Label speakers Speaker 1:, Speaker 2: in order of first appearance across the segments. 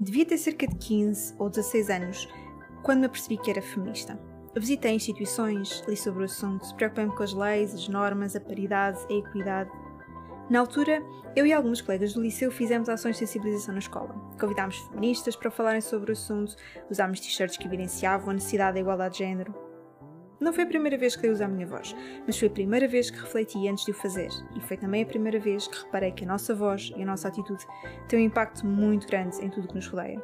Speaker 1: Devia ter cerca de 15 ou 16 anos quando me apercebi que era feminista. Visitei instituições, li sobre o assunto, preocupei-me com as leis, as normas, a paridade, a equidade. Na altura, eu e alguns colegas do liceu fizemos ações de sensibilização na escola. Convidámos feministas para falarem sobre o assunto, usámos t-shirts que evidenciavam a necessidade da igualdade de género. Não foi a primeira vez que dei uso à minha voz, mas foi a primeira vez que refleti antes de o fazer, e foi também a primeira vez que reparei que a nossa voz e a nossa atitude têm um impacto muito grande em tudo o que nos rodeia.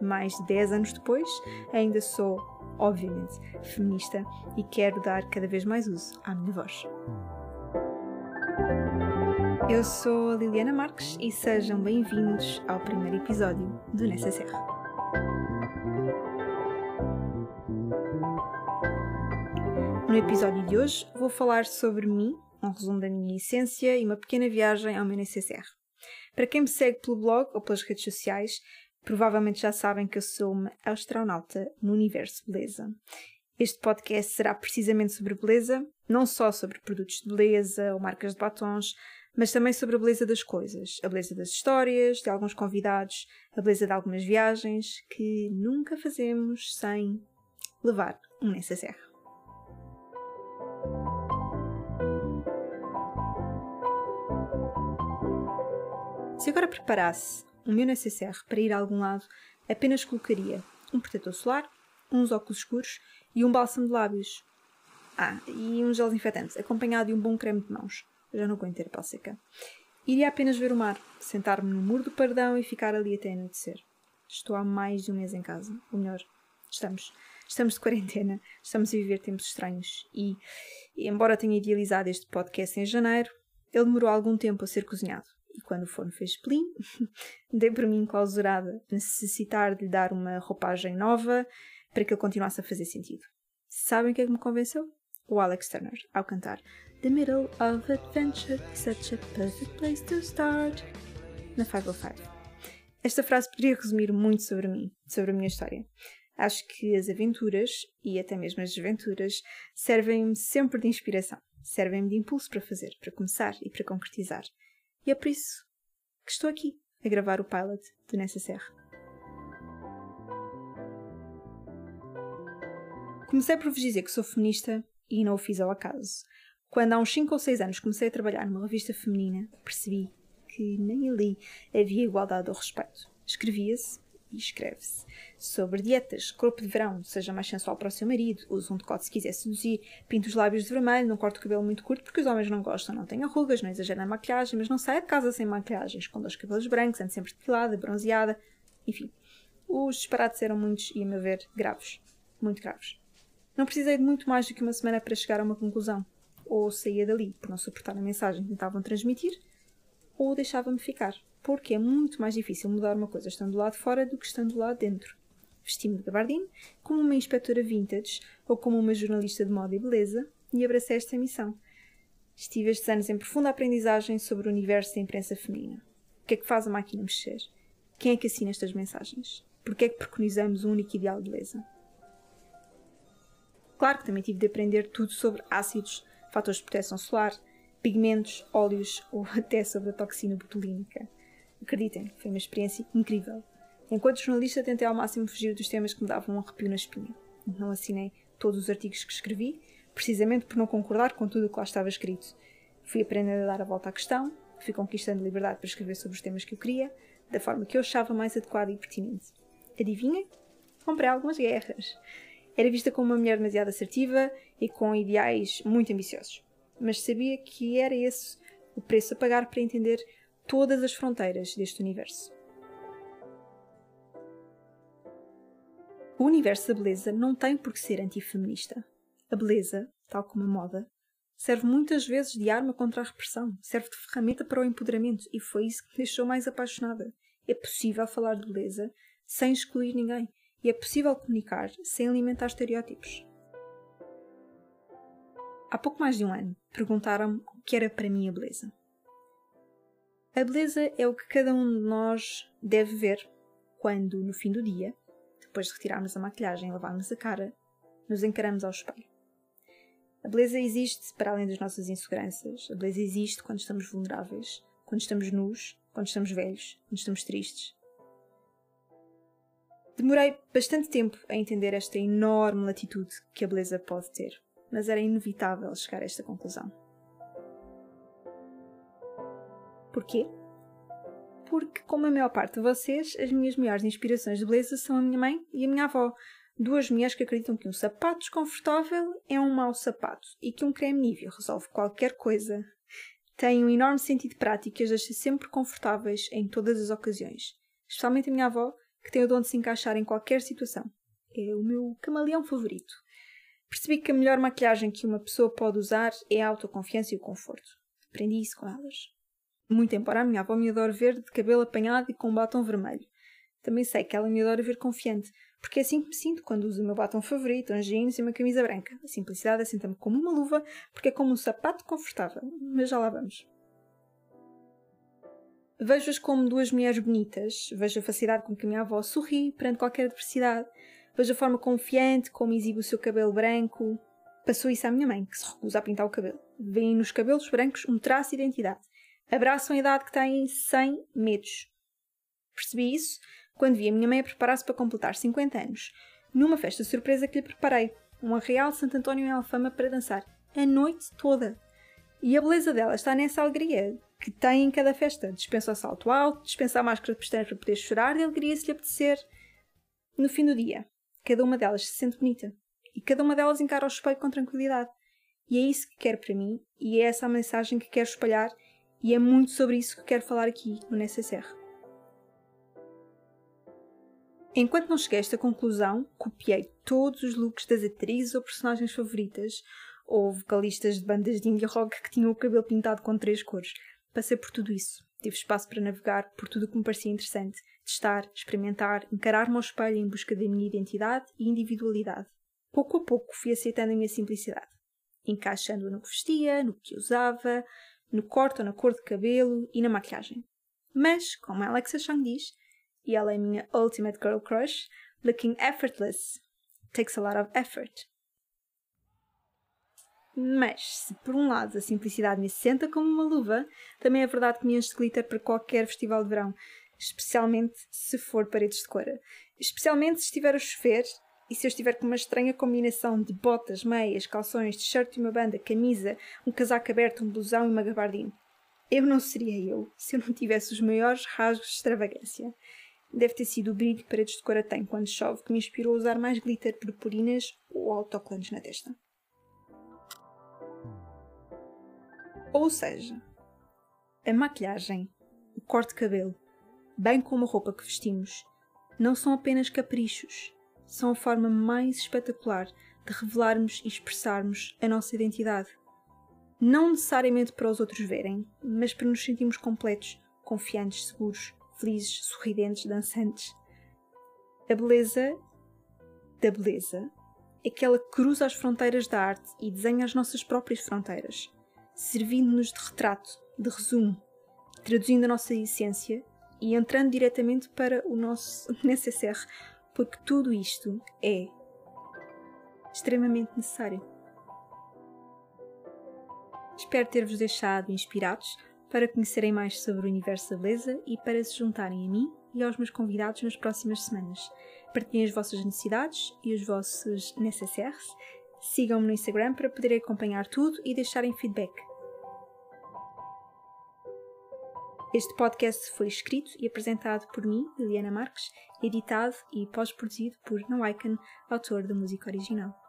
Speaker 1: Mais de 10 anos depois, ainda sou, obviamente, feminista e quero dar cada vez mais uso à minha voz. Eu sou a Liliana Marques e sejam bem-vindos ao primeiro episódio do Nessa Serra. No episódio de hoje vou falar sobre mim, um resumo da minha essência e uma pequena viagem ao meu NCCR. Para quem me segue pelo blog ou pelas redes sociais, provavelmente já sabem que eu sou uma astronauta no universo beleza. Este podcast será precisamente sobre beleza, não só sobre produtos de beleza ou marcas de batons, mas também sobre a beleza das coisas, a beleza das histórias, de alguns convidados, a beleza de algumas viagens que nunca fazemos sem levar um NCCR. Se agora preparasse o meu necessaire para ir a algum lado, apenas colocaria um protetor solar, uns óculos escuros e um bálsamo de lábios. Ah, e um gel desinfetante, acompanhado de um bom creme de mãos. Eu já não aguento a pele seca. Iria apenas ver o mar, sentar-me no muro do pardão e ficar ali até anoitecer. Estou há mais de um mês em casa. Ou melhor, estamos. Estamos de quarentena, estamos a viver tempos estranhos e, embora tenha idealizado este podcast em janeiro, ele demorou algum tempo a ser cozinhado. E quando o forno fez plim, dei por mim clausurada, necessitar de lhe dar uma roupagem nova para que ele continuasse a fazer sentido. Sabem o que é que me convenceu? O Alex Turner, ao cantar The middle of adventure such a perfect place to start na 505. Esta frase poderia resumir muito sobre mim, sobre a minha história. Acho que as aventuras, e até mesmo as desventuras, servem-me sempre de inspiração, servem-me de impulso para fazer, para começar e para concretizar. E é por isso que estou aqui a gravar o pilot do Serra. Comecei por vos dizer que sou feminista e não o fiz ao acaso. Quando há uns 5 ou 6 anos comecei a trabalhar numa revista feminina, percebi que nem ali havia igualdade ou respeito. Escrevia-se e escreve-se sobre dietas, corpo de verão, seja mais sensual para o seu marido, use um decote se quiser seduzir, pinta os lábios de vermelho, não corte o cabelo muito curto porque os homens não gostam, não tenha rugas, não exagera na maquilhagem, mas não saia de casa sem maquilhagem, esconda os cabelos brancos, ande sempre depilada, bronzeada, enfim. Os disparates eram muitos e, a meu ver, graves. Muito graves. Não precisei de muito mais do que uma semana para chegar a uma conclusão. Ou saía dali por não suportar a mensagem que tentavam transmitir, ou deixava-me ficar porque é muito mais difícil mudar uma coisa estando do lado de fora do que estando do lado dentro. Vesti-me de gabardine, como uma inspetora vintage ou como uma jornalista de moda e beleza, e abracei esta missão. Estive estes anos em profunda aprendizagem sobre o universo da imprensa feminina. O que é que faz a máquina mexer? Quem é que assina estas mensagens? Porquê é que preconizamos um único ideal de beleza? Claro que também tive de aprender tudo sobre ácidos, fatores de proteção solar, pigmentos, óleos ou até sobre a toxina botulínica. Acreditem, foi uma experiência incrível. Enquanto jornalista, tentei ao máximo fugir dos temas que me davam um arrepio na espinha. Não assinei todos os artigos que escrevi, precisamente por não concordar com tudo o que lá estava escrito. Fui aprendendo a dar a volta à questão, fui conquistando liberdade para escrever sobre os temas que eu queria, da forma que eu achava mais adequada e pertinente. Adivinhem? Comprei algumas guerras. Era vista como uma mulher demasiado assertiva e com ideais muito ambiciosos. Mas sabia que era esse o preço a pagar para entender todas as fronteiras deste universo. O universo da beleza não tem por que ser antifeminista. A beleza, tal como a moda, serve muitas vezes de arma contra a repressão, serve de ferramenta para o empoderamento e foi isso que me deixou mais apaixonada. É possível falar de beleza sem excluir ninguém e é possível comunicar sem alimentar estereótipos. Há pouco mais de um ano, perguntaram-me o que era para mim a beleza. A beleza é o que cada um de nós deve ver quando, no fim do dia, depois de retirarmos a maquilhagem e lavarmos a cara, nos encaramos ao espelho. A beleza existe para além das nossas inseguranças. A beleza existe quando estamos vulneráveis, quando estamos nus, quando estamos velhos, quando estamos tristes. Demorei bastante tempo a entender esta enorme latitude que a beleza pode ter, mas era inevitável chegar a esta conclusão. Porquê? Porque, como a maior parte de vocês, as minhas maiores inspirações de beleza são a minha mãe e a minha avó, duas mulheres que acreditam que um sapato desconfortável é um mau sapato e que um creme Nivea resolve qualquer coisa. Têm um enorme sentido prático e as deixa sempre confortáveis em todas as ocasiões, especialmente a minha avó, que tem o dom de se encaixar em qualquer situação. É o meu camaleão favorito. Percebi que a melhor maquilhagem que uma pessoa pode usar é a autoconfiança e o conforto. Aprendi isso com elas. Muito embora a minha avó me adore ver de cabelo apanhado e com batom vermelho. Também sei que ela me adora ver confiante, porque é assim que me sinto quando uso o meu batom favorito, um jeans e uma camisa branca. A simplicidade assenta-me como uma luva, porque é como um sapato confortável. Mas já lá vamos. Vejo-as como duas mulheres bonitas. Vejo a facilidade com que a minha avó sorri perante qualquer adversidade. Vejo a forma confiante como exibe o seu cabelo branco. Passou isso à minha mãe, que se recusa a pintar o cabelo. Vêem nos cabelos brancos um traço de identidade. Abraçam a idade que têm sem medos. Percebi isso quando vi a minha mãe preparar-se para completar 50 anos, numa festa surpresa que lhe preparei, um arreal Santo António em Alfama para dançar a noite toda. E a beleza dela está nessa alegria, que tem em cada festa. Dispensa o salto alto, dispensa a máscara de pestanas para poder chorar de alegria se lhe apetecer. No fim do dia, cada uma delas se sente bonita. E cada uma delas encara o espelho com tranquilidade. E é isso que quero para mim, e é essa a mensagem que quero espalhar, e é muito sobre isso que quero falar aqui no NSSR. Enquanto não cheguei a esta conclusão, copiei todos os looks das atrizes ou personagens favoritas, ou vocalistas de bandas de indie rock que tinham o cabelo pintado com três cores, Passei por tudo isso. Tive espaço para navegar por tudo o que me parecia interessante, testar, experimentar, encarar-me ao espelho em busca da minha identidade e individualidade. Pouco a pouco fui aceitando a minha simplicidade, encaixando-a no que vestia, no que usava, no corte ou na cor de cabelo e na maquilhagem. Mas, como a Alexa Chung diz, e ela é a minha ultimate girl crush, looking effortless takes a lot of effort. Mas, se por um lado a simplicidade me senta como uma luva, também é verdade que me enche de glitter para qualquer festival de verão, especialmente se for paredes de cor. Especialmente se estiver a chover e se eu estiver com uma estranha combinação de botas, meias, calções, t-shirt e uma banda, camisa, um casaco aberto, um blusão e uma gabardine. Eu não seria eu se eu não tivesse os maiores rasgos de extravagância. Deve ter sido o brilho que paredes de cor tem quando chove que me inspirou a usar mais glitter, purpurinas ou autocolantes na testa. Ou seja, a maquilhagem, o corte de cabelo, bem como a roupa que vestimos, não são apenas caprichos, são a forma mais espetacular de revelarmos e expressarmos a nossa identidade. Não necessariamente para os outros verem, mas para nos sentirmos completos, confiantes, seguros, felizes, sorridentes, dançantes. A beleza da beleza é que ela cruza as fronteiras da arte e desenha as nossas próprias fronteiras servindo-nos de retrato, de resumo, traduzindo a nossa essência e entrando diretamente para o nosso necessaire, porque tudo isto é extremamente necessário. Espero ter-vos deixado inspirados para conhecerem mais sobre o universo da beleza e para se juntarem a mim e aos meus convidados nas próximas semanas. Partilhem as vossas necessidades e os vossos necessaires. Sigam-me no Instagram para poderem acompanhar tudo e deixarem feedback. Este podcast foi escrito e apresentado por mim, Liliana Marques, editado e pós-produzido por No Icon, autor da música original.